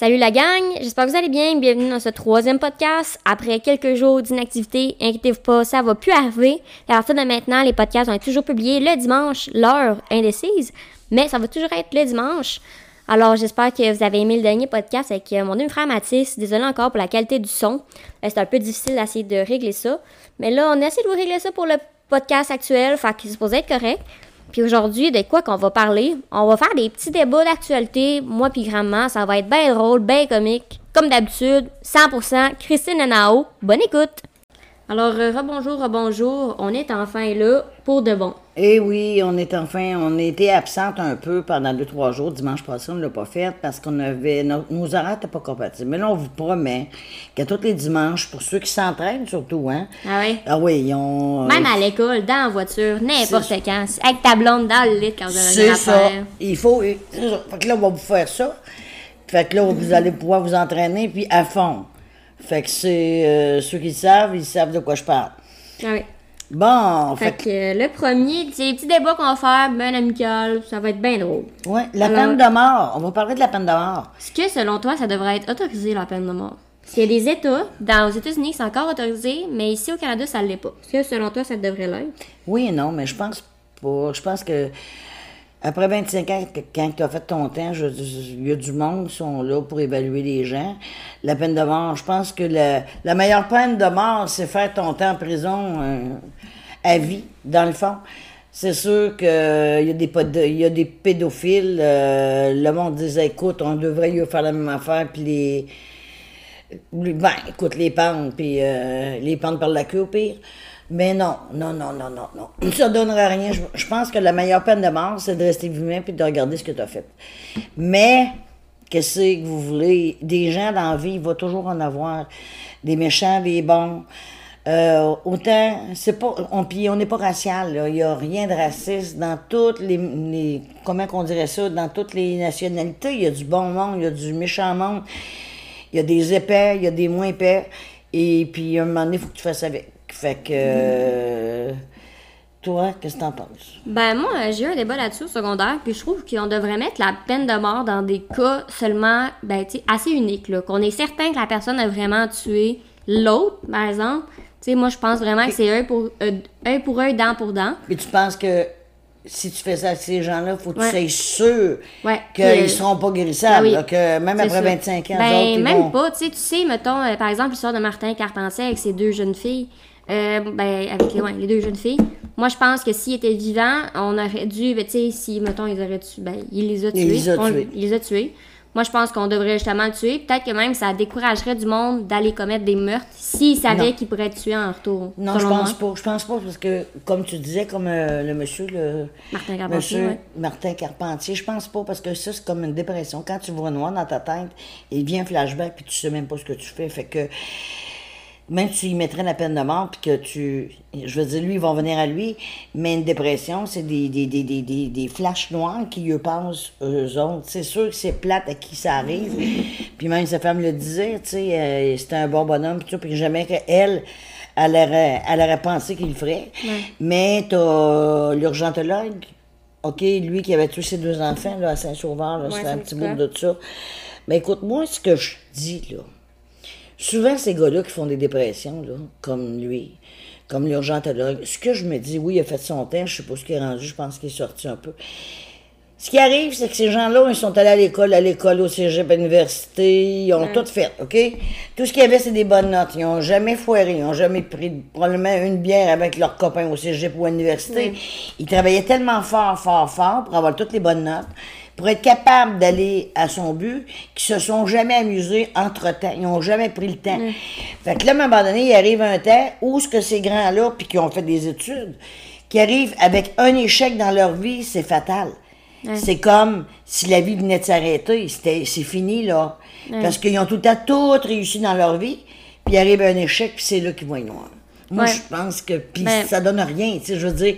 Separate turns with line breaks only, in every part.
Salut la gang, j'espère que vous allez bien. Bienvenue dans ce troisième podcast. Après quelques jours d'inactivité, inquiétez-vous pas, ça va plus arriver. À partir de maintenant, les podcasts vont être toujours publiés le dimanche, l'heure indécise, mais ça va toujours être le dimanche. Alors, j'espère que vous avez aimé le dernier podcast avec euh, mon demi-frère Mathis. Désolé encore pour la qualité du son. Euh, C'est un peu difficile d'essayer de régler ça. Mais là, on a essayé de régler ça pour le podcast actuel, fait qu'il est supposé être correct. Puis aujourd'hui, de quoi qu'on va parler? On va faire des petits débats d'actualité, moi puis grand Ça va être bien drôle, bien comique. Comme d'habitude, 100% Christine Nanao. Bonne écoute! Alors, euh, rebonjour, rebonjour. On est enfin là pour de bon.
Eh oui, on est enfin, on était absente un peu pendant deux, trois jours. Dimanche passé, on ne l'a pas fait parce qu'on avait, nos, nos horaires n'étaient pas compatibles. Mais là, on vous promet qu'à tous les dimanches, pour ceux qui s'entraînent surtout, hein.
Ah oui?
Ah oui, ils ont.
Même à l'école, dans la voiture, n'importe quand. Avec ta blonde dans le lit quand vous avez
C'est ça. Il faut. ça. Fait que là, on va vous faire ça. Fait que là, vous allez pouvoir vous entraîner, puis à fond. Fait que c'est. euh, ceux qui savent, ils savent de quoi je parle.
Ah oui.
Bon,
Fait
fait,
que euh, le premier, c'est les petits débats qu'on va faire, bien amical, ça va être bien drôle.
Ouais, la
Alors-
peine de mort. On va parler de la peine de mort.
Est-ce que selon toi, ça devrait être autorisé la peine de mort? Parce qu'il y a des États, dans aux États-Unis, c'est encore autorisé, mais ici au Canada, ça ne l'est pas. Est-ce que selon toi, ça devrait l'être?
Oui et non, mais je pense pas. Je pense que après 25 ans, quand tu as fait ton temps, je- il y a du monde qui sont là pour évaluer les gens. La peine de mort, je pense que la, la meilleure peine de mort, c'est faire ton temps en prison euh, à vie, dans le fond. C'est sûr qu'il y, a des pod- il y a des pédophiles. euh, le monde disait, écoute, on devrait y faire la même affaire, puis les... Ben, écoute, les pentes, puis euh, les pentes par la queue au pire. Mais non, non, non, non, non, non. Ça donnerait rien. Je, je pense que la meilleure peine de mort, c'est de rester vivant puis de regarder ce que tu as fait. Mais, qu'est-ce que vous voulez? Des gens dans la vie, il va toujours en avoir. Des méchants, des bons. Euh, autant, c'est pas, on, puis on n'est pas racial. Il n'y a rien de raciste dans toutes les, comment qu'on dirait ça, dans toutes les nationalités. Il y a du bon monde, il y a du méchant monde. Il y a des épais, il y a des moins épais. Et puis, un moment donné, il faut que tu fasses avec. Fait que. euh, toi, qu'est-ce que t'en penses?
Ben moi, j'ai eu un débat là-dessus au secondaire, puis je trouve qu'on devrait mettre la peine de mort dans des cas seulement, ben assez uniques, là. Qu'on est certain que la personne a vraiment tué l'autre, par exemple. Tu sais, moi, je pense vraiment que c'est un pour, euh, un pour dent pour dent.
Puis tu penses que si tu fais ça avec ces gens-là, faut que
Ouais.
tu sois sûr
Ouais,
qu'ils ne seront pas guérissables.
Ah oui.
là, que même après
ça.
25 ans,
ben,
eux autres, ils
même
vont-
pas, tu sais, tu sais, mettons, euh, par exemple, l'histoire de Martin Carpentier avec ses deux jeunes filles. Euh, ben, avec ouais, les deux jeunes filles. Moi, je pense que s'il était vivant, on aurait dû, ben, tu sais, si, mettons, ils auraient tué, ben, il les a tués.
Il les a
On-
tués.
il les a tués. Moi, je pense qu'on devrait justement le tuer. Peut-être que même ça découragerait du monde d'aller commettre des meurtres s'ils savaient qu'ils pourraient être tués en retour.
Non, je pense
moi.
pas. Je pense pas parce que, comme tu disais, comme euh, le monsieur, le
Martin Carpentier,
monsieur
ouais.
Martin Carpentier, je pense pas parce que ça, c'est comme une dépression. Quand tu vois noir dans ta tête, il vient un flashback puis tu sais même pas ce que tu fais. Fait que même si tu y mettrais la peine de mort puis que tu. Je veux dire, lui, ils vont venir à lui, mais une dépression, c'est des, des, des, des, des, flashs noirs qui eux pensent, eux autres. C'est sûr que c'est plate à qui ça arrive. puis même sa femme le disait, tu sais, euh, c'était un bon bonhomme, puis tout, puis jamais qu'elle. Elle aurait, elle aurait pensé qu'il le ferait. Mais t'as l'urgentologue, OK, lui qui avait tué ses deux enfants là, à Saint-Sauveur, là,
Ouais,
c'est un petit bout de ça. Mais écoute, moi, ce que je dis, là, souvent, ces gars-là qui font des dépressions, là, comme lui, comme l'urgentologue, ce que je me dis, oui, il a fait son temps, je sais pas ce qu'il est rendu, je pense qu'il est sorti un peu. Ce qui arrive, c'est que ces gens-là, ils sont allés à l'école, à l'école, au cégep, à l'université, ils ont tout fait, OK? Tout ce qu'il y avait, c'est des bonnes notes. Ils n'ont jamais foiré, ils n'ont jamais pris probablement une bière avec leurs copains au cégep ou à l'université. Ils travaillaient tellement fort, fort, fort pour avoir toutes les bonnes notes, pour être capables d'aller à son but, qu'ils se sont jamais amusés entre-temps. Ils n'ont jamais pris le temps. Fait que là, à un moment donné, il arrive un temps où ce que ces grands-là, puis qui ont fait des études, qui arrivent avec un échec dans leur vie, c'est fatal. C'est comme si la vie venait de s'arrêter. C'était, c'est fini, là. Parce qu'ils ont tout temps tout réussi dans leur vie, puis arrive un échec, puis c'est là qu'ils vont être noirs. Moi,
Ouais.
je pense que... Puis
Ben-
ça donne rien, tu sais, je veux dire,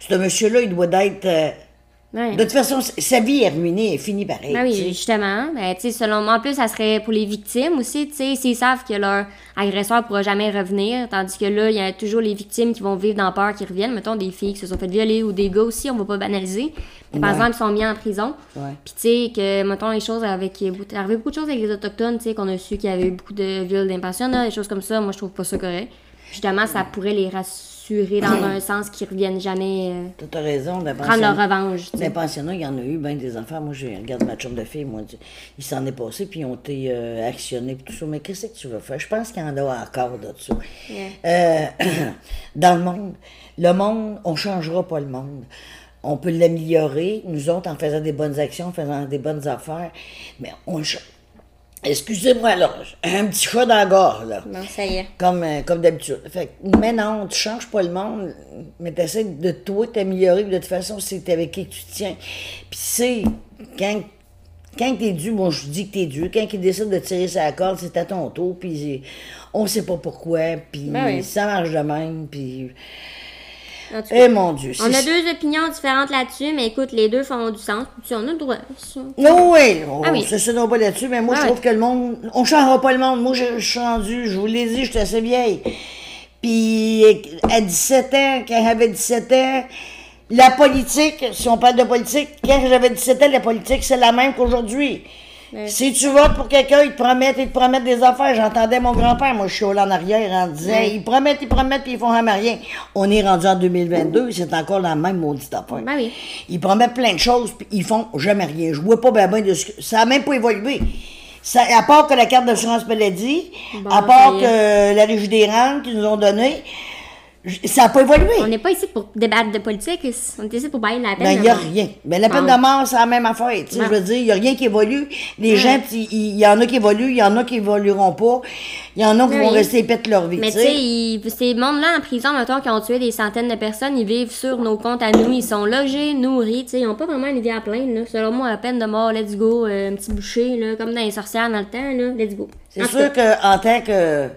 ce monsieur-là, il doit être... euh,
Ouais.
De toute façon, sa vie est ruinée, elle est finie pareil.
Ben oui, justement. Ben, tu sais, selon moi, en plus, ça serait pour les victimes aussi, s'ils savent que leur agresseur pourra jamais revenir, tandis que là, il y a toujours les victimes qui vont vivre dans peur qui reviennent. Mettons, des filles qui se sont fait violer ou des gars aussi, on va pas banaliser. Mais, par
Ouais.
exemple, ils sont mis en prison.
Ouais.
Puis, tu sais, que, mettons, les choses avec. Il est arrivé beaucoup de choses avec les Autochtones, tu sais, qu'on a su qu'il y avait eu beaucoup de viols d'impatience, des choses comme ça. Moi, je trouve pas ça correct. Justement, ça pourrait les rassurer dans un sens qu'ils reviennent jamais euh,
T'as- raison, la
prendre leur revanche.
Les pensionnats, il y en a eu bien des enfants. Moi, j'ai regardé ma chambre de fille, moi, il s'en est passé, puis ils ont été euh, actionnés, tout ça. Mais qu'est-ce que tu veux faire? Je pense qu'il y en a encore de ça. Euh, dans le monde, le monde, on changera pas le monde. On peut l'améliorer, nous autres, en faisant des bonnes actions, en faisant des bonnes affaires, mais on le cha- Excusez-moi, là, un petit chat dans la gorge, là.
Bon, ça y est.
Comme, euh, comme d'habitude. Fait que, mais non, tu changes pas le monde, mais tu essaies de toi t'améliorer. De toute façon, c'est avec qui tu tiens. Puis c'est, quand, quand t'es dû, moi je dis que t'es dû, quand il décide de tirer sa corde, c'est à ton tour, puis on sait pas pourquoi, puis
Ben oui.
ça marche de même, puis...
En
Eh mon Dieu,
On a deux opinions différentes là-dessus, mais écoute, les deux font du sens. Puis on a le droit. ça.
Non, oui, on
Ah oui.
se s'énerve pas là-dessus, mais moi,
Ah
je
ouais.
trouve que le monde, on changera pas le monde. Moi, je, je suis rendue, je vous l'ai dit, je suis assez vieille. Puis, à 17 ans, quand j'avais 17 ans, la politique, si on parle de politique, quand j'avais 17 ans, la politique, c'est la même qu'aujourd'hui. Si tu votes pour quelqu'un, ils te promettent, ils te promettent des affaires. J'entendais mon grand-père, moi je suis là en arrière, en disant, ils promettent, ils promettent, puis ils font jamais rien. On est rendu en 2022, c'est encore la même maudite affaire.
Ben oui.
Ils promettent plein de choses, puis ils font jamais rien. Je vois pas bien ben de ce que... Ça n'a même pas évolué. Ça, à part que la carte d'assurance maladie,
Bon,
à part que la régie des rentes qu'ils nous ont donné, j- ça n'a pas évolué.
On n'est pas ici pour débattre de politique, on est ici pour bailler la peine.
Ben, il n'y a rien. Ben, la peine
Bon.
de mort, c'est la même affaire. Tu sais, je veux dire, il n'y a rien qui évolue. Les gens, il y, en a qui évoluent, il y en a qui évolueront pas. Il y en a qui
Oui.
vont rester de leur vie.
Mais
tu
sais, ces mondes-là en prison, mettons, qui ont tué des centaines de personnes, ils vivent sur nos comptes à nous, ils sont logés, nourris, tu sais, ils n'ont pas vraiment une vie à plaindre, là. Selon moi, la peine de mort, let's go, euh, un petit boucher, là, comme dans les sorcières dans le temps, là, let's go.
C'est sûr qu'en tant que.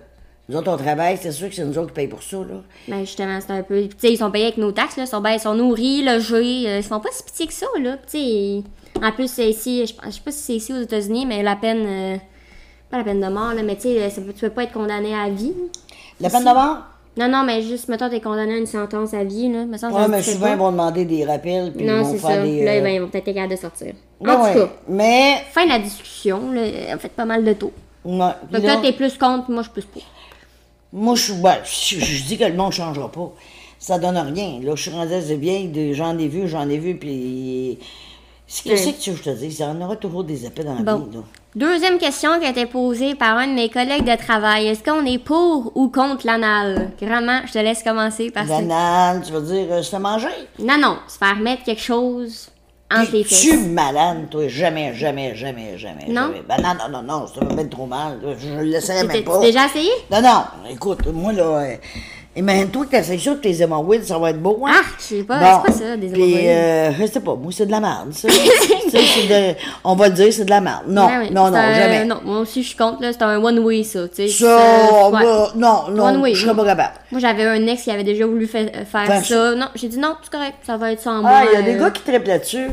Nous autres, on travaille, c'est sûr que c'est nous autres qui payons pour ça, là.
Ben justement, c'est un peu. Tu sais, ils sont payés avec nos taxes, là. Ils sont, ben, ils sont nourris, logés. euh, ils font pas si pitié que ça, là. Tu sais. En plus, c'est ici, je, je sais pas si c'est ici aux États-Unis, mais la peine. euh, pas la peine de mort, là, mais tu sais, tu peux pas être condamné à vie.
La peine de mort?
Non, non, mais juste, mettons, t'es condamné à une sentence à vie, là. Me que
Ouais, mais souvent, ils vont demander des rappels, puis ils
Non,
vont
c'est
faire
ça.
des.
Là,
euh,
ben, ils vont peut-être être capables de sortir.
ouais,
En tout cas,
Mais.
fin de la discussion, là. On fait pas mal de taux.
ouais,
Donc,
là,
t'es plus contre, puis moi, je suis plus pour.
Moi, je, ben, je, je dis que le monde ne changera pas. Ça donne rien. Là, je suis rendue assez vieille, j'en ai vu, j'en ai vu, puis. Ce que c'est que tu veux que je te dis, il y en aura toujours des épées dans la
Bon.
vie, là.
Deuxième question qui a été posée par un de mes collègues de travail. Est-ce qu'on est pour ou contre l'anal? Grandement, je te laisse commencer parce que...
Banal, tu veux dire, euh, se fait manger?
Non, non, se faire mettre quelque chose entre les
Tu
fesses.
malade, toi, jamais, jamais, jamais, jamais.
Non?
jamais. Ben non, non, non, non, ça va mettre trop mal. Je le laisserais même pas.
déjà essayé?
Non, non, écoute, moi, là, euh, imagine-toi que t'essayes ça avec tes hémorroïdes, ça va être beau, hein?
Ah, je sais pas, c'est quoi ça, des
puis,
hémorroïdes?
euh, je sais pas, moi, c'est de la merde, ça. De, on va le dire, c'est de la merde. Non,
Ouais, ouais,
non, non,
un-
jamais.
Non, moi aussi, je suis contre, là. C'est un one-way, ça, tu sais.
Ça,
Euh, ouais.
va- non, non,
One way,
je serais pas capable.
Moi, j'avais un ex qui avait déjà voulu fa- faire ça. Non, j'ai dit non, c'est correct, ça va être sans moi.
Ah, il y a des
euh,
gars qui trippent là-dessus.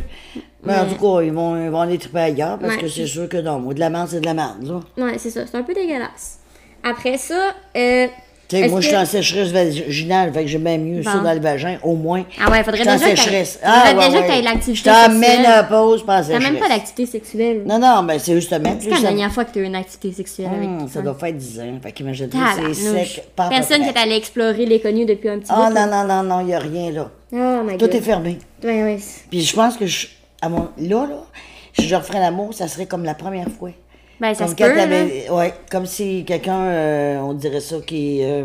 Mais en tout cas, ils vont, ils vont aller tripper ailleurs parce que c'est sûr que non, moi, de la merde, c'est de la merde, là.
Ouais, c'est ça, c'est un peu dégueulasse. Après ça, euh...
Sais, moi, je
que-
suis en sécheresse vaginale, fait que j'aime bien mieux ça
Bon.
dans le vagin, au moins.
Ah ouais, faudrait déjà que
sécheresse. Ah, ouais,
déjà que
ouais.
t'aies l'activité sexuelle.
ménopause, pas en
T'as
sécheresse.
même pas d'activité sexuelle.
Non, non, ben c'est justement.
C'est la
ça-
dernière fois que tu as eu une activité sexuelle avec
Hum, ça doit faire 10 ans. Fait qu'imagine c'est sec. pas
Personne qui est allé explorer les connus depuis un petit
Ah, non, non, non, non, il n'y a rien, là.
Oh my
Tout
god.
est fermé.
Ouais, ouais.
Puis je pense que je, à mon, là, là, si je referais l'amour, ça serait comme la première fois.
Ben, ça
comme
se
quand
peut, là.
t'avais- ouais, comme si quelqu'un, euh, on dirait ça, qui, euh,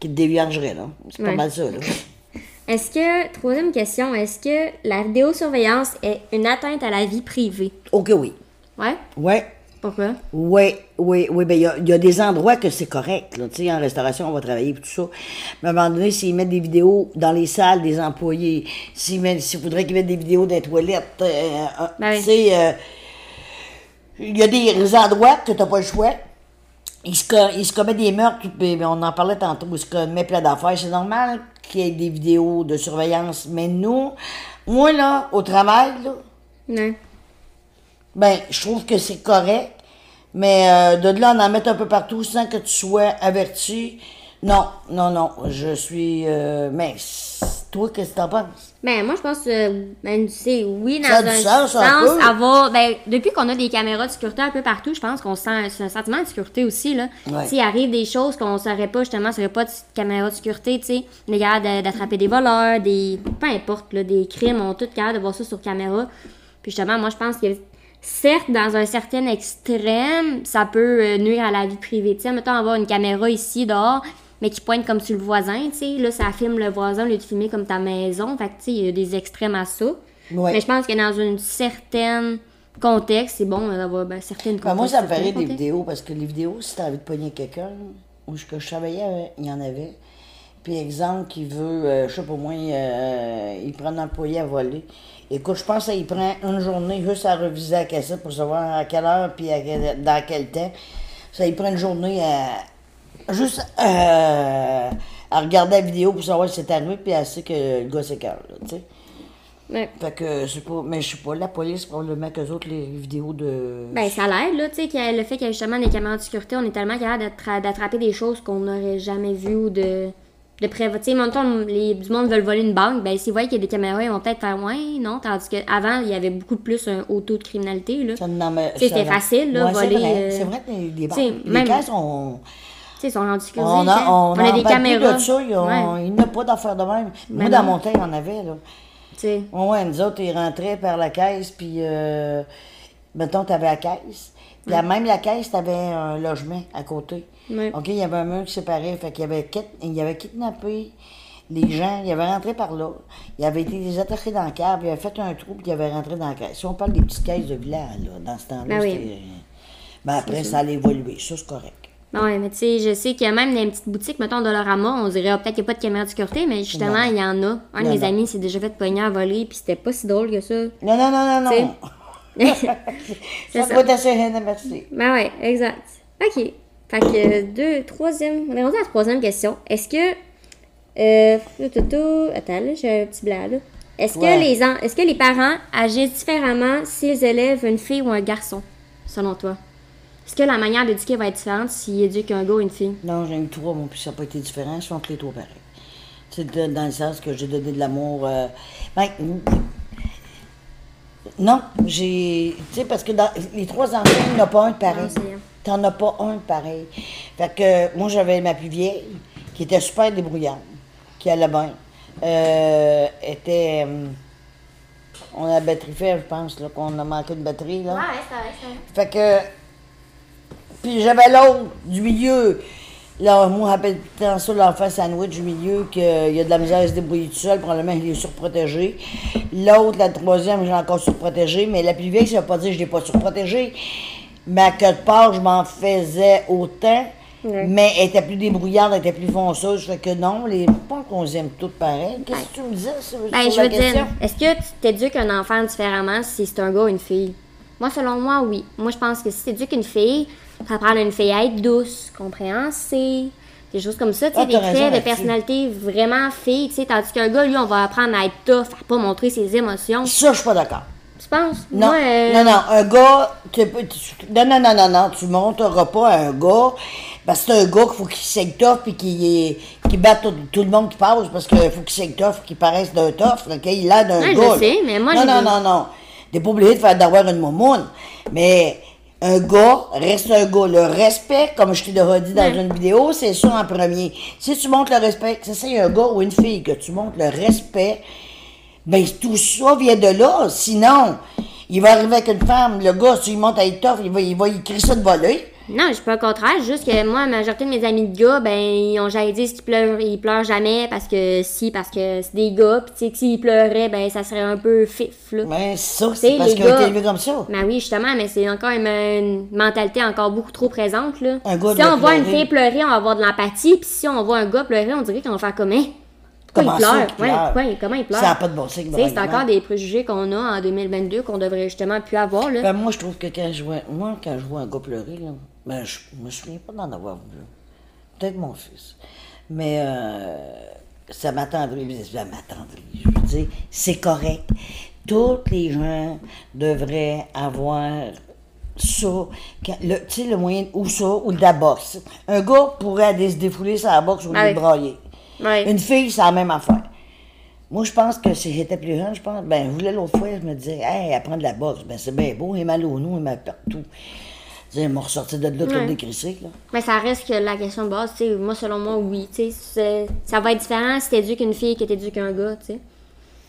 qui te déviergerait, là. C'est pas
Ouais.
mal ça, là.
Est-ce que, troisième question, est-ce que la vidéosurveillance est une atteinte à la vie privée?
Ok, oui.
Ouais?
Ouais.
Pourquoi?
Oui, oui, oui. Ben, il y a, il y a des endroits que c'est correct. Là. Tu sais, en restauration, on va travailler et tout ça. Mais à un moment donné, s'ils mettent des vidéos dans les salles des employés, s'ils mettent- s'il faudrait qu'ils mettent des vidéos dans les toilettes, euh, euh,
Ben oui.
tu sais, euh, il y a des endroits que tu n'as pas le choix. Ils se, ils se commettent des meurtres, ben, on en parlait tantôt, ils se commettent plein d'affaires. C'est normal qu'il y ait des vidéos de surveillance, mais nous, Moi, là, au travail, là, ben, je trouve que c'est correct, mais euh, de là, on en met un peu partout sans que tu sois averti. Non, non, non, je suis... euh, mais toi, qu'est-ce que t'en penses?
Ben, moi, je pense que, ben, c'est oui, dans
Ça a du
un
sens, un peu.
avoir, ben, depuis qu'on a des caméras de sécurité un peu partout, je pense qu'on sent un sentiment de sécurité aussi, là.
Ouais.
S'il arrive des choses qu'on ne saurait pas, justement, s'il n'y pas de caméra de sécurité, tu sais, on est capable d'attraper des voleurs, des, peu importe, là, des crimes, on est tous capables de voir ça sur caméra. Puis justement, moi, je pense que, certes, dans un certain extrême, ça peut euh, nuire à la vie privée. Tu sais, mettons, avoir une caméra ici, dehors, mais qui pointe comme sur le voisin, tu sais, là, ça filme le voisin au lieu de filmer comme ta maison. Fait que, tu sais, il y a des extrêmes à ça.
Ouais.
Mais je pense que dans une certaine contexte, c'est bon d'avoir ben, certaines
Ben, moi, ça me ferait des vidéos parce que les vidéos, si tu as envie de pogner quelqu'un, où je, que je travaillais, euh, il y en avait. Puis, exemple, qui veut, euh, je sais pas moi, euh, il prend un employé à voler. Écoute, je pense qu'il prend une journée juste à reviser la cassette pour savoir à quelle heure puis à quel- dans quel temps. Ça, il prend une journée à. Juste euh, à regarder la vidéo pour savoir si c'est arrivé puis à sait que le gars s'écœure, tu sais.
Ouais.
Fait que c'est pas. Mais je sais pas, la police, probablement qu'eux autres, les vidéos de.
Ben, ça l'aide, là, tu sais, a le fait qu'il y a justement des caméras de sécurité, on est tellement capable d'attra- d'attraper des choses qu'on n'aurait jamais vues ou de, de. Tu sais, mettons, les, du monde veulent voler une banque, ben, s'ils voient qu'il y a des caméras, ils vont peut-être faire, ouais, non, tandis qu'avant, il y avait beaucoup plus un haut taux de criminalité, là.
Ça
c'était facile, là,
Ouais,
voler,
C'est vrai,
euh,
c'est vrai que les,
sais,
les
même-
caisses, on,
Tu sais, ils sont rendus sécurisés.
on, a,
tu sais.
on,
a des caméras.
de ça. Il n'y a,
Ouais,
il n'y a pas d'affaires de même. Moi,
Ben
dans mon temps, il y en avait. Là.
tu sais.
Ouais, nous autres, ils rentraient par la caisse, puis, euh, mettons, tu avais la caisse. Puis même la caisse, tu avais un logement à côté. OK, il y avait un mur qui séparait. Fait qu'il y avait, il avait kidnappé les gens. Il avait rentré par là. Il avait été attaqués dans le câble. Il avait fait un trou, puis il avait rentré dans la caisse. Si on parle des petites caisses de village, là, dans ce temps-là,
Ben oui.
Ben après, ça allait évoluer. Ça, c'est correct.
Ouais, mais tu sais, je sais qu'il y a même les petites boutiques, mettons, Dollarama, on dirait ah, peut-être qu'il n'y a pas de caméra de sécurité, mais justement, il y en a. Un de mes
non.
amis s'est déjà fait pogner à voler, puis c'était pas si drôle que ça.
Non, non, non, non, non. Ça être assez rien à merci.
Ben ouais, exact. OK. Fait que deux, troisième. On est rendu à la troisième question. Est-ce que. Euh. attends, là, j'ai un petit blanc, là. Est-ce
Ouais.
que, les en- est-ce que les parents agissent différemment s'ils élèvent une fille ou un garçon, selon toi? Est-ce que la manière d'éduquer va être différente s'ils éduquent un gars ou une fille?
Non, j'ai eu trois, mon puis ça n'a pas été différent. Ils sont que les trois pareils. C'est dans le sens que j'ai donné de l'amour. euh, ben, non, j'ai. Tu sais, parce que dans les trois enfants, il n'y en a pas un de pareil.
C'est-
T'en as pas un de pareil. Fait que moi, j'avais ma plus vieille, qui était super débrouillarde, qui allait bien. Euh, était. hum, on a la batterie faite, je pense, là, qu'on a manqué de batterie, là.
c'est vrai, c'est vrai.
Fait que. Puis j'avais l'autre du milieu. Là, moi, j'appelle tout le temps ça l'enfant sandwich du milieu, qu'il y a de la misère à se débrouiller tout seul, probablement il est surprotégé. L'autre, la troisième, j'ai encore surprotégé, mais la plus vieille, ça veut pas dire que je l'ai pas surprotégé. Mais à quelque part, je m'en faisais autant, mais elle était plus débrouillarde, elle était plus fonceuse. Fait que non, les pas qu'on les aime toutes pareil. Qu'est-ce que tu me disais sur,
Ben,
sur
je
la
veux
question?
dire, est-ce que tu t'éduques un enfant différemment si c'est un gars ou une fille? Moi, selon moi, oui. Moi, je pense que si tu éduques une fille, ça apprendre une fille à être douce, compréhensive, des choses comme ça, tu sais,
Ah,
des traits de personnalité vraiment fille, tu sais, tandis qu'un gars, lui, on va apprendre à être tough, à pas montrer ses émotions.
Ça, je suis pas d'accord.
Tu penses?
Non,
euh,
non, non, un gars, tu tu- non, non, non, non, non, tu monteras pas à un gars, parce que c'est un gars qu'il faut qu'il s'aille tough puis qu'il qu'il batte tout, tout le monde qui passe, parce qu'il faut qu'il s'aille tough, qu'il paraisse d'un tough, qu'il a d'un
je
gars. là.
sais, mais moi,
Non, non, non, non, t'es pas obligé de faire d'avoir une momoune, mais un gars reste un gars. Le respect, comme je t'ai déjà dit dans
Ouais.
une vidéo, c'est ça en premier. Si tu montres le respect, c'est y a un gars ou une fille, que tu montres le respect, ben tout ça vient de là. Sinon, il va arriver avec une femme, le gars, si il monte à être tough, il va, il va écrire ça de voler.
Non, je suis pas au contraire. Juste que moi, la majorité de mes amis de gars, ben, ils ont jamais dit qu'ils pleurent, ils pleurent jamais parce que si, parce que c'est des gars, pis tu sais que s'ils pleuraient, ben, ça serait un peu fif, là.
C'est ça, c'est parce
les
qu'il a
gars-
été élevé comme ça.
Ben oui, justement, mais c'est encore une, une mentalité encore beaucoup trop présente, là.
Un gars
si on voit une fille pleurer, on va avoir de l'empathie, puis si on voit un gars pleurer, on dirait qu'on va faire comment? Pourquoi
Comment
il
ça
pleure?
qu'il
Ouais,
pleure?
pourquoi- comment il pleure?
Ça n'a pas de bon
sais, c'est encore des préjugés qu'on a en 2022 qu'on devrait justement plus avoir, là.
Ben, moi, je trouve que quand je vois, moi, quand je vois un gars pleurer, là, ben, je me souviens pas d'en avoir vu. Peut-être mon fils. Mais euh, ça m'attendrit. Ça m'attendrit. Je veux dire, dis, c'est correct. Tous les gens devraient avoir ça, le, tu sais, le moyen, ou ça, ou de la boxe. Un gars pourrait aller se défouler sur la boxe ou le brailler. Une fille, c'est la même affaire. Moi, je pense que si j'étais plus jeune, je pense, ben, je voulais l'autre fois, je me disais, hey, apprendre de la boxe, ben, c'est bien beau, il est mal au nous, il est mal partout. Ils m'ont ressorti de là comme
Ouais.
des là.
Mais ça reste que la question de base, tu sais, moi, selon moi, oui, tu sais, c'est- ça va être différent si t'éduques une fille que t'éduques un gars, tu sais.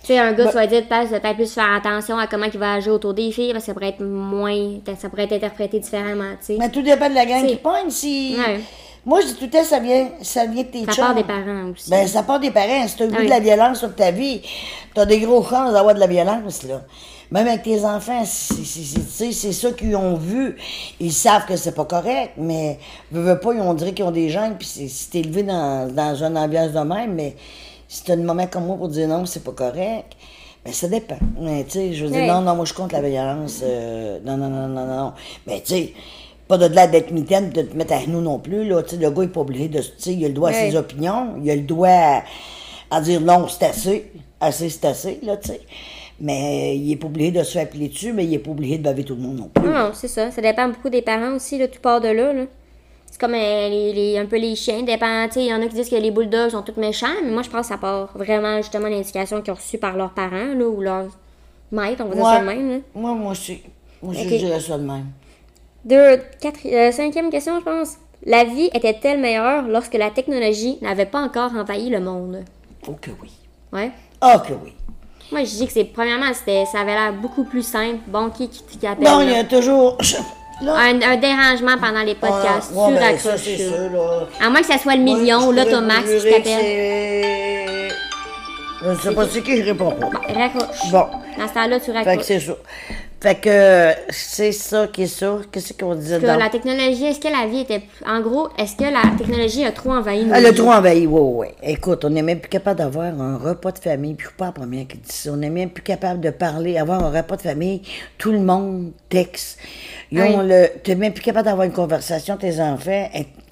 Tu sais, un gars,
Ben-
tu vas dire peut-être peut-être plus faire attention à comment il va agir autour des filles, parce que ça pourrait être moins, ça pourrait être interprété différemment, tu sais.
Mais tout dépend de la gang qui pogne. Si...
Ouais.
Moi, je dis tout le temps, ça vient, ça vient de tes
Ça
chums.
part des parents aussi.
Ben, ça part des parents. Si tu as eu de la violence toute ta vie, tu as des gros chances d'avoir de la violence, là. Même avec tes enfants, c'est- ça qu'ils ont vu. Ils savent que c'est pas correct, mais veux, veux pas, ils ont dit qu'ils ont des gènes, puis c'est- si t'es élevé dans, dans une ambiance de même, mais si t'as un moment comme moi pour dire non, c'est pas correct, ben ça dépend. Mais tu sais, je veux dire, non, non, moi je compte la violence. euh, non, non, non, non, non. Mais tu sais, pas de là d'être mitaine, de te mettre à genoux non plus, là. Tu sais, le gars, il est pas obligé de. Tu sais, il a le droit à ses opinions, il a le droit à, à dire non, c'est assez. Assez, c'est assez, là, tu sais. Mais il est pas obligé de se faire appeler dessus, mais il est pas obligé de baver tout le monde non plus.
Non, non, c'est ça. Ça dépend beaucoup des parents aussi, là, tout part de là, là. C'est comme euh, les, les- un peu les chiens, dépend, il y en a qui disent que les bulldogs sont tous méchants, mais moi, je pense que ça part vraiment, justement, l'indication qu'ils ont reçue par leurs parents, là, ou leurs maîtres, on va dire ça de même, là.
Moi, moi aussi. Moi, je
Ok.
dirais ça de même.
Deux, quatre, euh, cinquième question, je pense. La vie était-elle meilleure lorsque la technologie n'avait pas encore envahi le monde?
Oh que oui.
Ouais.
Ah que oui.
Moi, je dis que c'est, premièrement, c'était, ça avait l'air beaucoup plus simple. Bon, qui, qui, qui appelle?
Non, il y a toujours. Là,
un, un dérangement pendant les podcasts.
Ouais, ouais,
tu
ben,
raccroches
ça, c'est
ça.
sûr, là.
À moins que ça soit le million, Thomas,
vous
qui t'appelle.
Je sais pas c'est qui, je réponds pas.
Raccroche.
Bon.
Dans ce temps-là, tu
Fait que
raccroches.
c'est ça. Fait que c'est ça qui est sûr. Qu'est-ce qu'on disait
Que
dans...
la technologie, est-ce que la vie était. En gros, est-ce que la technologie a trop envahi nos
Elle a trop envahi, oui, oui. Écoute, on n'est même plus capable d'avoir un repas de famille. Puis pas la première qui dit ça. On n'est même plus capable de parler, avoir un repas de famille. Tout le monde texte. Ils ont
Oui.
le... Tu n'es même plus capable d'avoir une conversation, tes enfants,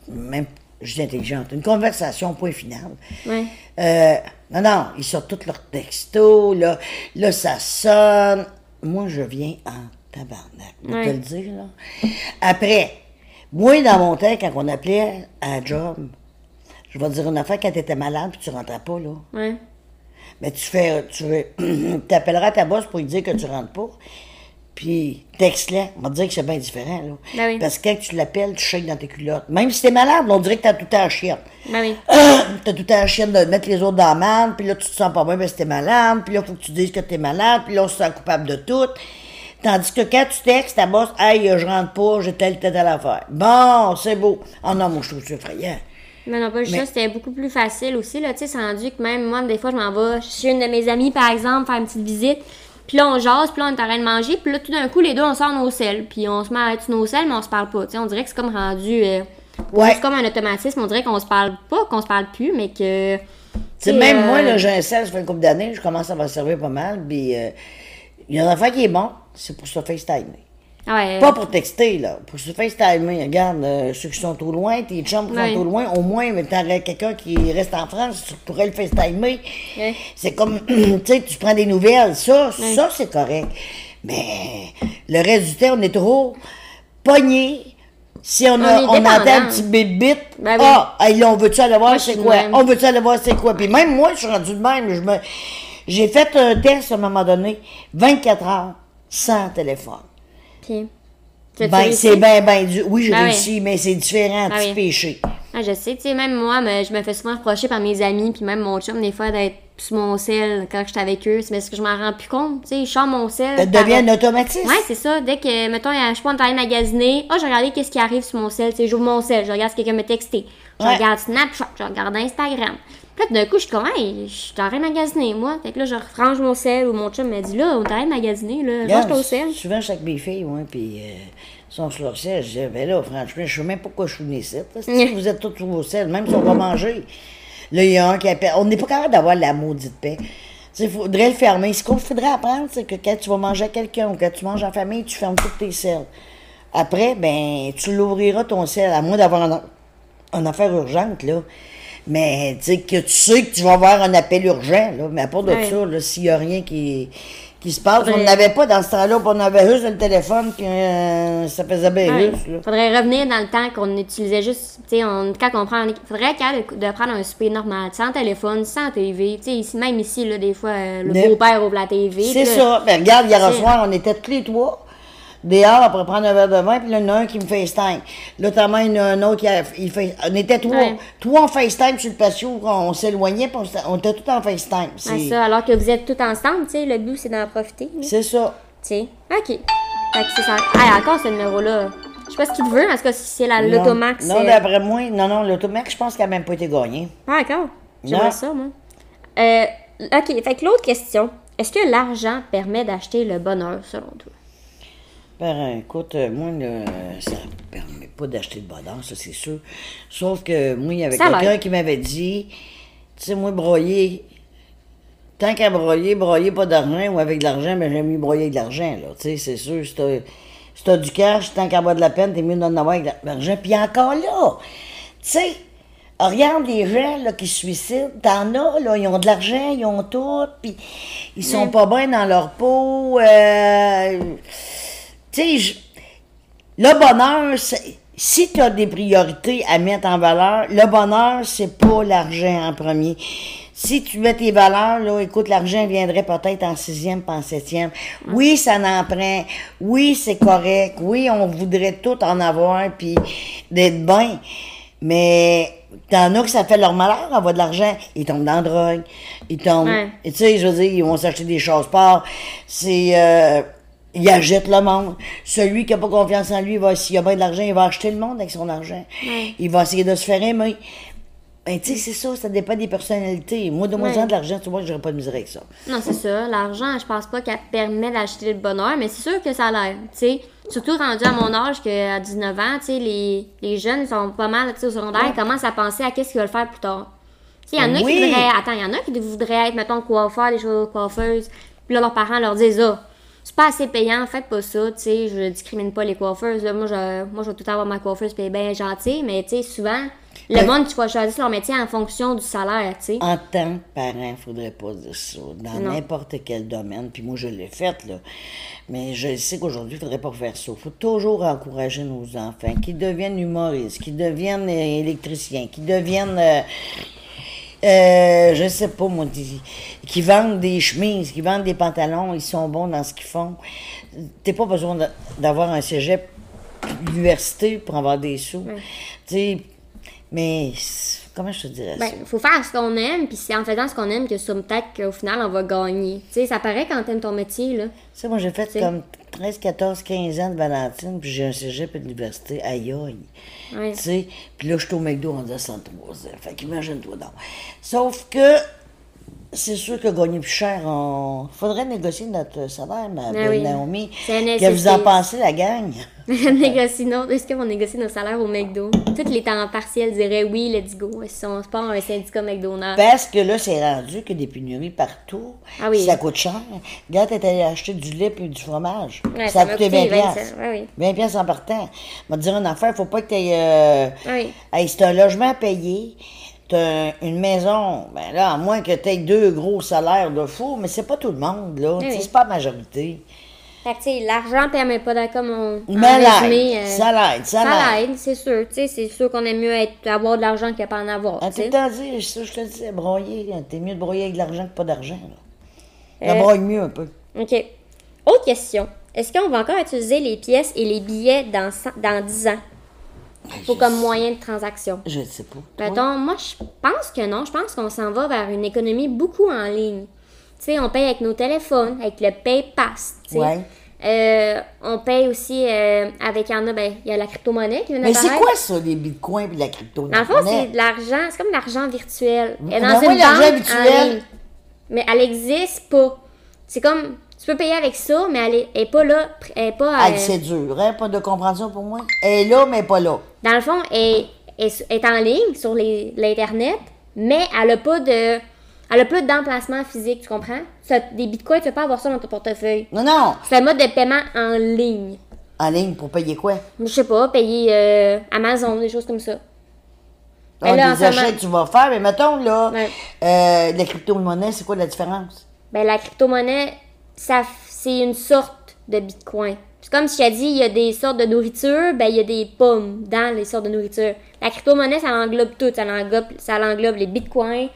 même, je dis intelligente, une conversation, point final.
Ouais.
Euh, non, non, ils sortent tous leurs textos, là, là, ça sonne. Moi, je viens en tabarnak, je vais te le dire, là. Après, moi, dans mon temps, quand on appelait à la job, je vais te dire une affaire, quand tu étais malade puis tu rentrais pas, là,
Ouais.
mais tu fais, tu t'appelleras ta boss pour lui dire que tu rentres pas, puis texte-la, on va te dire que c'est bien différent, là.
Ben oui.
Parce que quand tu l'appelles, tu shakes dans tes culottes. Même si t'es malade, on dirait que t'as tout temps la chienne.
Ben oui.
t'as tout temps la chienne de mettre les autres dans la merde, puis là, tu te sens pas bien parce que t'es malade, puis là, faut que tu dises que t'es malade, puis là, on se sent coupable de tout. Tandis que quand tu textes ta boss, hey, je rentre pas, j'ai telle, telle, telle affaire. Bon, c'est beau. Oh non, moi, je trouve ça effrayant.
Mais non, pas juste
Mais-
ça, c'était beaucoup plus facile aussi, là, tu sais, c'est rendu que même moi, des fois, je m'en vais chez une de mes amies, par exemple, faire une petite visite, puis là, on jase, puis là, on est en train de manger, puis là, tout d'un coup, les deux, on sort nos selles, puis on se met à être nos selles, mais on se parle pas, tu sais, on dirait que c'est comme rendu, euh,
Ouais.
c'est comme un automatisme, on dirait qu'on se parle pas, qu'on se parle plus, mais que...
Tu sais, même
euh,
moi, là, j'ai un sel, ça fait une couple d'années, je commence à m'en servir pas mal, puis euh, il y a un affaire qui est bon, c'est pour se FaceTimer.
Ouais,
Pas pour texter, là. Pour se FaceTimer. Regarde, euh, ceux qui sont trop loin, tes chums qui
Ouais.
sont trop loin, au moins, mais t'aurais quelqu'un qui reste en France, tu pourrais le FaceTimer.
Ouais.
C'est comme, tu sais, tu prends des nouvelles. Ça, ça, c'est correct. Mais le reste du temps, on est trop pognés. Si on, a,
On
entend un petit
Ben oui.
ah, hey, là, on veut-tu aller voir c'est quoi?
même.
On veut-tu aller voir c'est quoi? Puis même moi, je suis rendu de même. Je me... J'ai fait un test à un moment donné, 24 heures, sans téléphone.
Puis,
Ben, c'est bien, bien dur. Oui, j'ai
Ben oui.
réussi, mais c'est différent,
Ben
petit
oui.
péché.
Ah, je sais, tu sais, même moi, mais je me fais souvent reprocher par mes amis, puis même mon chum, des fois, d'être sur mon sel quand j'étais avec eux. C'est parce que je m'en rends plus compte, tu sais, je sors mon sel.
Ça devient un automatisme.
Ouais, c'est ça. Dès que, mettons, je suis pas en train de magasiner, ah, je regarde qu'est-ce qui arrive sur mon sel. Tu sais, j'ouvre mon sel, je regarde si quelqu'un m'a texté. Je
Ouais.
regarde Snapchat, je regarde Instagram. Puis là, d'un coup, je suis comme, hey, je suis en train de magasiner, moi. Fait que là, je range mon sel, ou mon chum m'a dit, là, on train de magasiner, là, range
Regarde,
ton sel.
Souvent, chaque mes filles, ouais, puis euh, sont sur leur sel. Je dis, ben là, franchement, je sais même pas pourquoi je suis venue ici. Si vous êtes tous sur vos selles, même si on va manger. Là, il y a un qui appelle. On n'est pas capable d'avoir la maudite paix. Il faudrait le fermer. Ce qu'il faudrait apprendre, c'est que quand tu vas manger à quelqu'un ou quand tu manges en famille, tu fermes toutes tes selles. Après, ben, tu l'ouvriras ton sel, à moins d'avoir une, une affaire urgente, là. Mais, tu sais, que tu sais que tu vas avoir un appel urgent, là. Mais à part de
Ouais.
ça, s'il y a rien qui, qui se passe, on n'avait pas dans ce temps-là, puis on avait juste le téléphone, que euh, ça faisait bien
Ouais.
juste, là.
Faudrait revenir dans le temps qu'on utilisait juste, tu sais, on, quand on prend, faudrait capable de, de prendre un souper normal, sans téléphone, sans TV, tu sais, ici, même ici, là, des fois, euh, le
Mais-
beau-père ouvre la TV.
C'est
puis
ça. Ben, regarde, hier soir, on était tous les trois dehors pour prendre un verre de vin, puis là, il y en a un qui me FaceTime. Là, t'as il y en a un autre qui a, il fait, on était trois.
Ouais.
Trois en FaceTime sur le patio, on s'éloignait, puis on, on était tous en FaceTime. C'est
Ouais, ça, alors que vous êtes tous ensemble, tu sais, le but, c'est d'en profiter. Tu
c'est ça.
sais, OK. Fait que c'est ça. Ah, encore ce numéro-là. Je sais pas ce qu'il veut, parce que si c'est la
Non.
l'automax.
Non,
euh,
d'après moi, non, non, l'automax, je pense qu'il n'a même pas été gagné.
Ah, d'accord.
Non.
J'aimerais ça, moi. Euh, OK, fait que l'autre question. Est-ce que l'argent permet d'acheter le bonheur, selon toi?
Ben, écoute, euh, moi, là, ça ne permet pas d'acheter de bonheur, ça, c'est sûr. Sauf que moi, il y avait quelqu'un qui m'avait dit, tu sais, moi, broyer, tant qu'à broyer, broyer pas d'argent ou avec de l'argent, mais j'aime mieux broyer de l'argent, là. Tu sais, c'est sûr, si t'as, si t'as du cash, tant qu'à avoir de la peine, t'es mieux d'en avoir avec de l'argent. Puis encore là, tu sais, regarde les gens là, qui se suicident, t'en as, là, ils ont de l'argent, ils ont tout, puis ils sont pas bien dans leur peau. euh, tu sais, le bonheur, si tu as des priorités à mettre en valeur, le bonheur, c'est pas l'argent en premier. Si tu mets tes valeurs, là, écoute, l'argent viendrait peut-être en sixième, pas en septième. Oui, ça n'en prend. Oui, c'est correct. Oui, on voudrait tout en avoir, puis d'être bien. Mais t'en as que ça fait leur malheur, avoir de l'argent. Ils tombent dans la drogue. Ils tombent.
Ouais.
Tu sais, je veux dire, ils vont s'acheter des choses sport. C'est. Euh, il achète le monde. Celui qui n'a pas confiance en lui, il va, s'il a bien de l'argent, il va acheter le monde avec son argent. Il va essayer de se faire aimer. Ben, tu sais, c'est ça, ça dépend des personnalités. Moi, de moi
Ouais.
de l'argent, tu vois, j'aurais pas de misère avec ça.
Non, c'est ça. L'argent, je pense pas qu'elle permet d'acheter le bonheur, mais c'est sûr que ça l'aide, tu sais. Surtout rendu à mon âge, qu'à 19 ans, tu sais, les, les jeunes sont pas mal, au secondaire, ils commencent à penser à qu'est-ce qu'ils veulent faire plus tard. Tu sais, il y en a
Oui.
qui voudraient, attends, il y en a qui voudraient être, mettons, coiffeur, des choses coiffeuses, puis là, leurs parents leur disent, ah, c'est pas assez payant, faites pas ça, tu sais, je discrimine pas les coiffeuses, là. moi, je, moi, je vais tout le temps avoir ma coiffeuse, puis bien gentille, mais tu sais, souvent, le
Ouais.
monde, tu vas choisir leur métier en fonction du salaire, tu sais.
En tant que parent, il faudrait pas dire ça. Dans n'importe quel domaine. Puis moi, je l'ai fait, là. Mais je sais qu'aujourd'hui, il faudrait pas faire ça. Il faut toujours encourager nos enfants, qu'ils deviennent humoristes, qu'ils deviennent euh, électriciens, qu'ils deviennent. euh, euh, je sais pas, moi, qui vendent des chemises, qui vendent des pantalons, ils sont bons dans ce qu'ils font. T'as pas besoin d'avoir un cégep, l'université pour avoir des sous. Tu sais, mais comment je te dirais
Ben,
ça?
faut faire ce qu'on aime, puis c'est en faisant ce qu'on aime que ça, peut-être qu'au final, on va gagner. Tu sais, ça paraît quand t'aimes ton métier, là.
Tu sais, moi, j'ai fait
sais.
comme 13, 14, 15 ans de Valentine, puis j'ai un cégep de l'université. Aïe, aïe.
Ouais.
Tu sais, puis là, je suis au McDo en 103 ans. Fait qu'imagine-toi donc. Sauf que, c'est sûr que gagner plus cher, on... faudrait négocier notre salaire, ma belle
oui.
Naomi. Que vous en pensez, la gang?
négocie, non. Est-ce qu'on négocie nos salaires au McDo? Tous les temps partiels diraient oui, let's go. Si on se part un syndicat McDonald's.
Parce que là, c'est rendu que des pénuries partout.
Ah oui.
Ça coûte cher. Regarde, t'es allé acheter du lait et du fromage.
Ouais,
ça
ça
a
m'a
coûté
coûté
20
20
piastres.
cents. Ouais, oui.
20 piastres en partant. Vais te dire une affaire, faut pas que tu aies...
Oui.
Hey, c'est un logement à payer. T'as une maison, ben là, à moins que tu aies deux gros salaires de fou, mais c'est pas tout le monde, là.
Oui.
C'est pas la majorité.
Fait que, tu sais, l'argent permet pas d'accord, comme on.
Mais
résumé, euh,
ça l'aide, ça
Ça
l'aide.
c'est sûr. Tu sais, c'est sûr qu'on aime mieux être, avoir de l'argent que pas en avoir.
Tout temps dit, ça, je te dis, broyer, hein, t'es mieux de broyer avec de l'argent que pas d'argent, là. Ça
Euh,
broye mieux un peu.
OK. Autre question. Est-ce qu'on va encore utiliser les pièces et les billets dans, dans 10 ans? Pour
Je
comme
sais-
moyen de transaction?
Je ne sais pas. Toi?
Mettons, moi, je pense que non. Je pense qu'on s'en va vers une économie beaucoup en ligne. Tu sais, on paye avec nos téléphones, avec le PayPass.
Ouais.
Euh, on paye aussi euh, avec, il y en a, ben, il y a la crypto-monnaie qui vient
Mais c'est quoi ça, les bitcoins et la crypto?
Dans le fond, c'est de l'argent, c'est comme l'argent virtuel. Elle est
Ben
dans une banque en ligne. Mais elle existe pas. C'est comme, tu peux payer avec ça, mais elle est, elle est pas là, elle est pas... Euh,
c'est dur, hein? Pas de compréhension pour moi. Elle est là, mais pas là.
dans le fond, elle, elle est en ligne sur l'Internet, mais elle a pas de... Elle a pas d'emplacement physique, tu comprends? Des bitcoins, tu peux pas avoir ça dans ton portefeuille.
Non, non.
C'est un mode de paiement en ligne.
En ligne pour payer quoi?
Je sais pas, payer euh, Amazon, des choses comme ça. Ben
Ah,
là,
des achats que tu vas faire, mais mettons, là,
Ouais.
euh, la crypto-monnaie, c'est quoi la différence?
Ben, la crypto-monnaie, ça, c'est une sorte de bitcoin. C'est comme si je t'ai dit, il y a des sortes de nourriture, ben, il y a des pommes dans les sortes de nourriture. La crypto-monnaie, ça englobe tout. Ça englobe, ça englobe les bitcoins,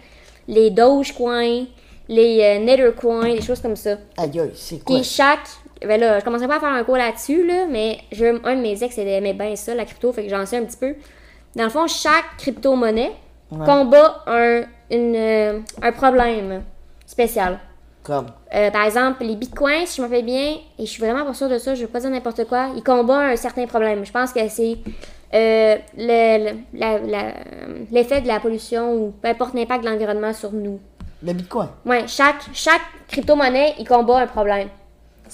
les dogecoins, les euh, nethercoins, des choses comme ça.
Aïe, c'est quoi?
Puis chaque. Ben là, je commencerai pas à faire un cours là-dessus, là, mais je, un de mes ex aimait bien ça, la crypto, fait que j'en sais un petit peu. Dans le fond, chaque crypto-monnaie combat un, une, euh, un problème spécial.
Comme.
Euh, par exemple, les bitcoins, si je me fais bien, et je suis vraiment pas sûre de ça, je veux pas dire n'importe quoi, ils combattent un certain problème. Je pense que c'est euh, le- le- la- la- l'effet de la pollution ou peu importe l'impact de l'environnement sur nous.
Le bitcoin.
Ouais, chaque, chaque crypto-monnaie, il combat un problème.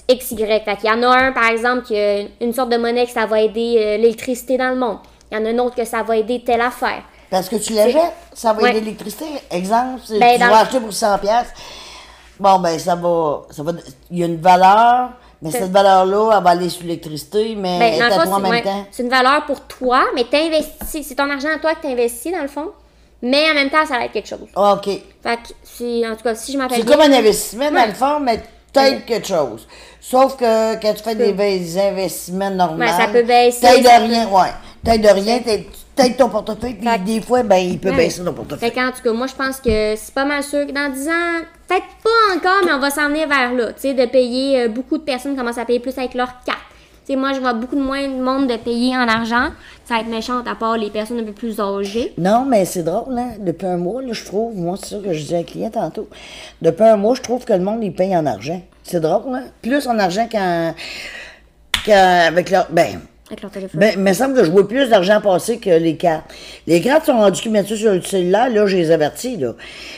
XY. Fait qu'il y en a un, par exemple, qui a une sorte de monnaie que ça va aider euh, l'électricité dans le monde. Il y en a un autre que ça va aider telle affaire.
Parce que tu l'achètes, ça va
Ouais.
aider l'électricité. Exemple, c'est-
Ben,
tu vas acheter pour 100 pièces. Bon, ben, ça va, ça va. Il y a une valeur, mais cette valeur-là, elle va aller sur l'électricité, mais
Ben,
elle
dans
est à toi en
c'est
même
ouais,
temps.
c'est une valeur pour toi, mais t'investis. C'est ton argent à toi que t'investis, dans le fond. Mais en même temps, ça va être quelque chose.
Ah, OK.
Fait que, c'est, en tout cas, si je m'appelle
C'est comme un investissement, dans
Ouais.
le fond, mais peut-être quelque chose. Sauf que quand tu fais des, des investissements normaux,
Ouais, ça peut baisser,
T'aides rien, ouais. T'aides de rien, t'aides ton portefeuille, puis
Fait-
des fois, ben, il peut
Ouais.
baisser ton
Fait
portefeuille.
qu'en tout cas, moi, je pense que c'est pas mal sûr que dans 10 ans, peut-être pas encore, mais on va s'en venir vers là. Tu sais, de payer, euh, beaucoup de personnes commencent à payer plus avec leur carte. Tu sais, moi, je vois beaucoup de moins de monde de payer en argent. Ça va être méchant à part les personnes un peu plus âgées.
Non, mais c'est drôle, hein? Depuis un mois, là, je trouve, moi, c'est ça que je disais à un client tantôt. Depuis un mois, je trouve que le monde, il paye en argent. C'est drôle, hein? Plus en argent qu'en. qu'avec leur. Ben.
Avec leur téléphone.
Ben, il me semble que je vois plus d'argent passer que les cartes. Les cartes sont rendues qu'ils mettent ça sur le cellulaire, là, je les avertis, là.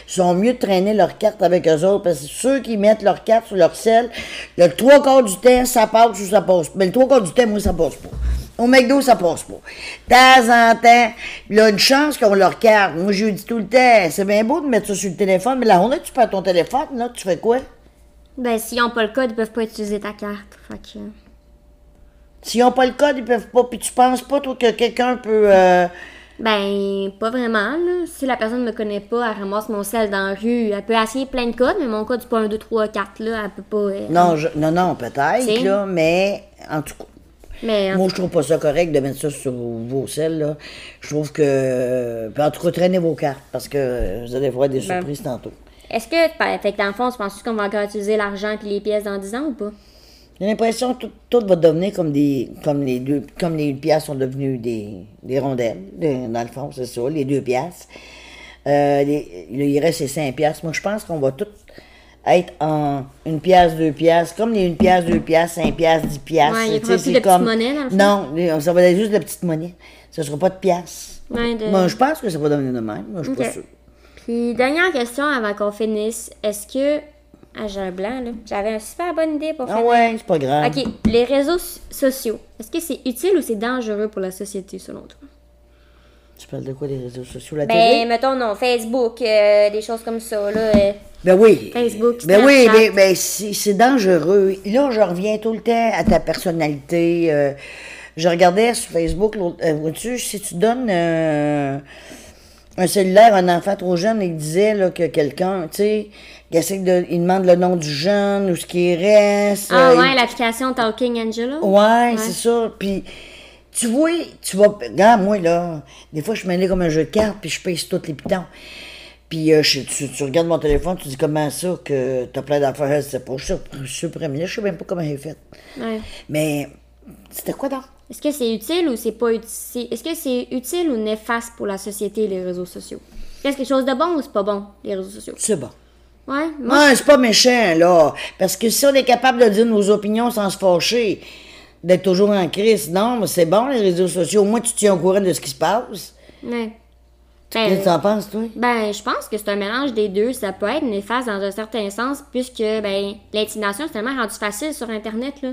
Ils sont mieux de traîner leurs cartes avec eux autres, parce que ceux qui mettent leurs cartes sur leur sel, le trois quarts du temps, ça passe ou ça passe pas. Mais le trois quarts du temps, moi, ça passe pas. Au McDo, ça passe pas. De temps en temps, il a une chance qu'on leur carte. Moi, je lui dis tout le temps, c'est bien beau de mettre ça sur le téléphone, mais la journée que tu perds ton téléphone, là, tu fais quoi?
Ben, s'ils n'ont pas le code, ils peuvent pas utiliser ta carte. Fait que...
S'ils n'ont pas le code, ils peuvent pas, puis tu penses pas, toi, que quelqu'un peut... euh,
Ben, pas vraiment, là. Si la personne me connaît pas, elle ramasse mon sel dans la rue. Elle peut essayer plein de codes, mais mon code, c'est pas un, 2, 3, 4, là. Elle peut pas. euh,
Non, je- non, non, peut-être, là, mais en tout cas,
Mais, en
moi, je trouve pas ça correct de mettre ça sur vos selles, là. Je trouve que... puis en tout cas, traînez vos cartes, parce que vous allez voir des
Ben.
surprises tantôt.
Est-ce que, ben, fait que dans le fond, tu penses qu'on va encore utiliser l'argent et les pièces dans 10 ans ou pas?
J'ai l'impression que tout, tout va devenir comme des... comme les deux... comme les pièces sont devenues des, des rondelles, de- dans le fond, c'est ça, les deux pièces. Euh, les- il reste les cinq pièces. Moi, je pense qu'on va tout être en une pièce, deux pièces, comme les une pièce, deux pièces, cinq pièces, dix pièces.
Ouais, il y
Tu
aura plus de petite monnaie, dans le fond.
Non, ça va être juste de la petite monnaie. Ça sera pas de pièces.
Ouais, de-
Moi, je pense que ça va devenir de même. Moi, je suis pas sûre.
Puis, dernière question avant qu'on finisse. Est-ce que. Ah, j'ai un blanc, là. J'avais une super bonne idée pour
Ah
finir.
ouais, c'est pas grave.
Ok, les réseaux so- sociaux. Est-ce que c'est utile ou c'est dangereux pour la société, selon toi?
Tu parles de quoi, les réseaux sociaux, la
Ben,
télé?
mettons, non, Facebook, euh, des choses comme ça, là. euh.
Ben oui.
Facebook,
Ben oui, ben, ben, c'est dangereux. Là, je reviens tout le temps à ta personnalité. euh, je regardais sur Facebook, l'autre- vois-tu, si tu donnes un cellulaire un enfant trop jeune, il disait là, que quelqu'un, tu sais, il, de, il demande le nom du jeune, où ce qui reste.
Ah
euh,
ouais,
il-
l'application Talking Angela?
Ouais, c'est ça. Puis, tu vois, tu vas. Regarde, moi, là, des fois, je me mets comme un jeu de cartes, puis je pèse toutes les pitons. Puis, euh, je- tu, tu regardes mon téléphone, tu dis comment ça, que t'as plein d'affaires, c'est pas ça. Suprême. Là, je sais même pas comment j'ai fait.
Ouais.
Mais, c'était quoi donc?
Est-ce que c'est utile ou c'est pas utile? Est-ce que c'est utile ou néfaste pour la société, les réseaux sociaux? Est-ce quelque chose de bon ou c'est pas bon, les réseaux sociaux?
C'est bon.
Ouais, moi,
Ouais, c'est pas méchant, là. Parce que si on est capable de dire nos opinions sans se fâcher, d'être toujours en crise, non, mais c'est bon, les réseaux sociaux. Au moins, tu tiens au courant de ce qui se passe.
ouais.
Qu'est-ce que t'en penses, toi?
ben, je pense que c'est un mélange des deux. Ça peut être néfaste dans un certain sens, puisque, ben, l'intimidation, c'est tellement rendu facile sur Internet, là.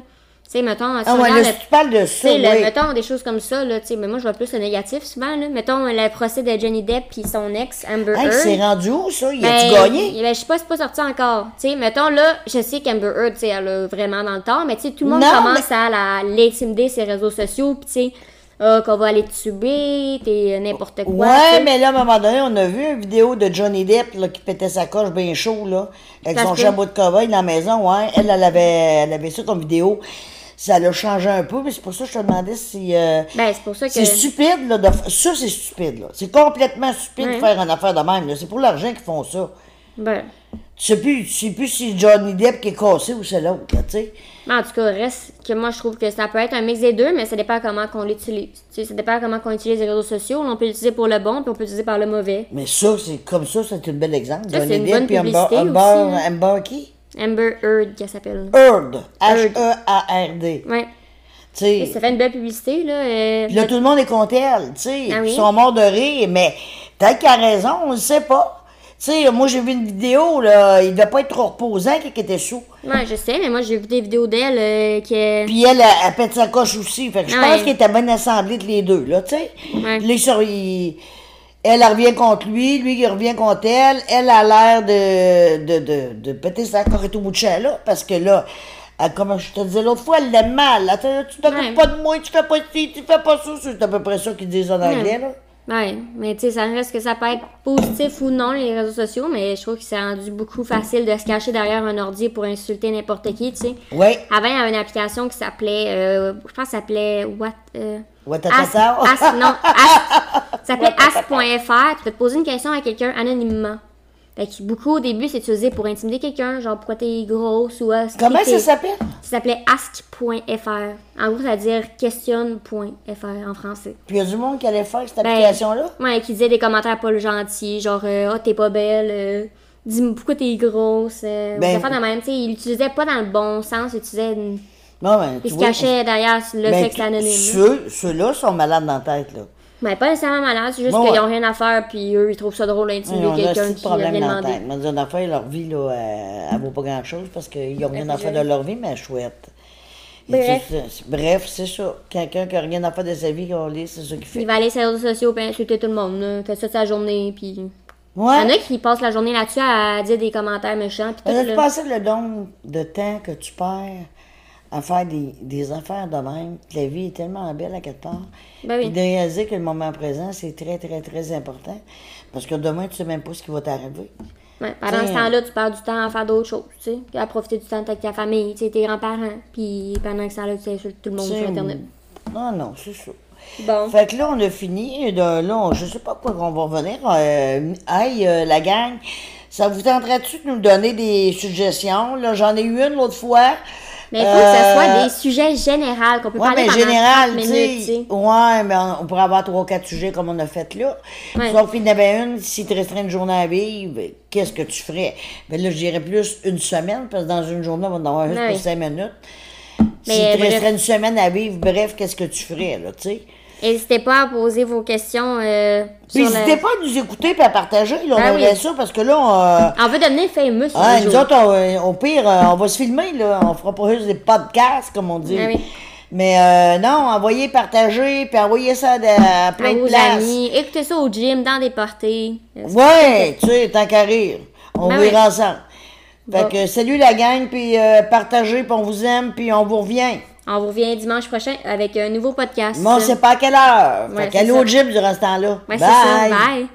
Tu sais, mettons,
Ah ouais, là,
le-
tu parles de
Tu
ça,
le-
oui.
mettons des choses comme ça, là, tu sais, mais moi je vois plus le négatif souvent, là. Mettons le procès de Johnny Depp puis son ex, Amber
Hey,
Heard.
c'est rendu où, ça?
Ben,
a-tu gagné?
ben, je sais pas, c'est pas sorti encore. Tu sais, mettons là, je sais qu'Amber Heard, tu sais, elle a vraiment dans le temps, mais tu sais, tout le monde
Non,
commence à l'intimider ses réseaux sociaux, puis tu sais, ah, qu'on va aller te tuber, t'es n'importe quoi.
Ouais, mais là, à un moment donné, on a vu une vidéo de Johnny Depp là, qui pétait sa coche bien chaud, là, avec son
peut.
chapeau de cow-boy dans la maison. Ouais, elle, elle avait, elle avait ça comme vidéo. Ça l'a changé un peu, mais c'est pour ça que je te demandais si. euh,
Ben, c'est pour ça que.
c'est stupide, là. De... Ça, c'est stupide, là. C'est complètement stupide
Ouais.
de faire une affaire de même, là. C'est pour l'argent qu'ils font ça.
Ben.
Tu sais plus, tu sais plus si Johnny Depp qui est cassé ou c'est l'autre, tu sais.
Mais en tout cas, reste que moi, je trouve que ça peut être un mix des deux, mais ça dépend comment qu'on l'utilise. Tu sais, ça dépend comment qu'on utilise les réseaux sociaux. On peut l'utiliser pour le bon, puis on peut l'utiliser par le mauvais.
Mais ça, c'est comme ça, c'est un bel exemple.
Ça,
Johnny Depp puis Amber, Amber,
hein.
Amber qui?
Amber Heard, qu'elle s'appelle.
Heard. H-E-A-R-D.
Ouais.
Sais.
Ça fait une belle publicité, là. euh,
Puis là, tout le monde est contre elle, tu sais.
Ah oui?
Ils sont morts de rire, mais peut-être qu'elle a raison, on ne sait pas. Tu sais, moi, j'ai vu une vidéo, là, il devait pas être trop reposant il était sous.
Ouais, je sais, mais moi, j'ai vu des vidéos d'elle euh, qui.
Puis elle, elle, elle pète sa coche aussi. Fait que je
Ouais.
pense qu'elle était bien assemblée de les deux, là, tu sais.
Ouais.
Sont- ils- elle, elle revient contre lui, lui, il revient contre elle. Elle a l'air de, de, de, de péter sa coche au bout de champ, là, parce que là, elle, comme je te disais l'autre fois, elle l'aime mal. là. Tu t'occupes
Ouais.
pas de moi, tu fais pas ci, tu fais pas ça. C'est à peu près ça qu'ils disent en anglais, là.
Ouais, mais tu sais, ça reste que ça peut être positif ou non, les réseaux sociaux, mais je trouve que c'est rendu beaucoup facile de se cacher derrière un ordi pour insulter n'importe qui, tu sais.
Oui.
Avant, il y avait une application qui s'appelait, euh, je pense que ça s'appelait What... Euh,
Watatata.
Ask- Ask- non, Ask- ça s'appelait Ask.fr. Tu peux te poser une question à quelqu'un anonymement. Fait que beaucoup au début, c'est utilisé pour intimider quelqu'un, genre pourquoi t'es grosse ou ah,
Comment ça s'appelle?
Ça s'appelait ask.fr. En gros, ça veut dire questionne.fr en français.
Puis il y a du monde qui allait faire cette
Ben,
application-là?
Ouais, qui disait des commentaires pas gentils, genre euh, Ah, t'es pas belle, euh, dis-moi pourquoi t'es grosse. Euh,
Ben-
de même, tu sais, il l'utilisait pas dans le bon sens, il utilisait. une-
Non, ben,
Il se
vois,
cachait derrière le
ben,
c'était anonyme. là.
Ceux, ceux-là sont malades dans la tête, là.
Mais pas nécessairement malade, c'est juste
Bon,
qu'ils
ouais.
ont rien à faire, puis eux, ils trouvent ça drôle d'intimider quelqu'un qui
problème la
demander.
tête. Moi, une affaire, leur vie, là, elle, elle vaut pas grand-chose parce qu'ils n'ont rien à faire de leur vie, mais chouette. Et
Bref.
Bref, c'est ça. Quelqu'un qui n'a rien à faire de sa vie, qu'on lit, c'est ça qu'il fait.
Il va aller sur les réseaux sociaux et insulter tout le monde, là. Fait ça de sa journée, puis. Il y en
Ouais.
a qui passent la journée là-dessus à dire des commentaires méchants, puis
Mais
tout,
tu
là.
pensais le nombre de temps que tu perds à faire des, des affaires de même? La vie est tellement belle à quelque part.
Ben oui.
Puis de réaliser que le moment présent, c'est très, très, très important. Parce que demain, tu sais même pas ce qui va t'arriver.
Ouais, pendant
T'sais,
ce temps-là, tu perds du temps à faire d'autres choses, tu sais. À profiter du temps avec ta famille, tu sais, tes grands-parents. Puis pendant ce temps-là, tu insultes tout le monde sur Internet.
Non, non, c'est ça.
Bon.
Fait que là, on a fini. De, là, on- je sais pas quoi qu'on va revenir. Euh, hey, euh, la gang, ça vous tenterait-tu de nous donner des suggestions? Là, j'en ai eu une l'autre fois.
Mais il faut que ce soit
Euh,
des sujets généraux, qu'on peut
Ouais,
parler
mais
pendant
général,
30
tu
minutes.
Ouais, mais on, on pourrait avoir trois, quatre sujets comme on a fait là.
Ouais.
Sauf qu'il y en avait une, si tu resterais une journée à vivre, qu'est-ce que tu ferais? Ben là, je dirais plus une semaine, parce que dans une journée, on va en avoir juste
Ouais.
pour cinq minutes.
Mais,
si tu
bref.
resterais une semaine à vivre, bref, qu'est-ce que tu ferais, là, tu sais?
N'hésitez pas à poser vos questions euh,
n'hésitez
le...
pas à nous écouter et à partager, là, on
Ah
aimerait
oui.
ça, parce que là, on, euh,
On veut devenir sur
Ah, nous
jour.
autres, on- au pire, euh, on va se filmer, là. On fera pas juste des podcasts, comme on dit.
Ah oui.
Mais euh, non, envoyez, partagez, puis envoyez ça à, plein de
vos
places.
amis. Écoutez ça au gym, dans des parties.
Ouais, tu sais, tant qu'à rire. On
Ben oui.
rire ensemble. Fait
Bon.
que salut la gang, puis euh, partagez, puis on vous aime, puis on vous revient.
On vous revient dimanche prochain avec un nouveau podcast.
Moi, on sait pas à quelle heure.
Ouais,
fait qu'allez
c'est
au gym durant ce temps-là.
Ouais, c'est ça. Bye.